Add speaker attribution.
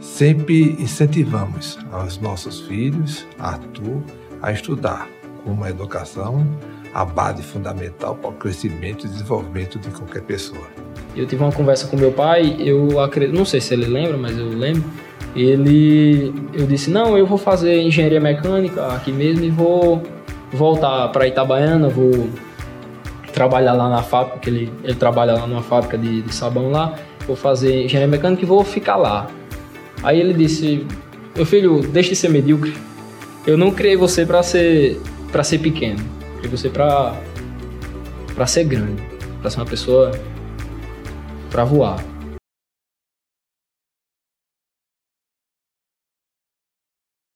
Speaker 1: Sempre incentivamos aos nossos filhos, Arthur, a estudar, como a educação, a base fundamental para o crescimento e desenvolvimento de qualquer pessoa.
Speaker 2: Eu tive uma conversa com meu pai, eu acredito, não sei se ele lembra, mas eu lembro. Ele, eu disse não, eu vou fazer engenharia mecânica aqui mesmo e vou voltar para Itabaiana, vou trabalhar lá na fábrica, que ele, ele trabalha lá numa fábrica de, de sabão lá, vou fazer engenharia mecânica e vou ficar lá. Aí ele disse, meu filho, deixe de ser medíocre. Eu não criei você para ser para ser pequeno. Eu criei você para para ser grande, para ser uma pessoa para voar.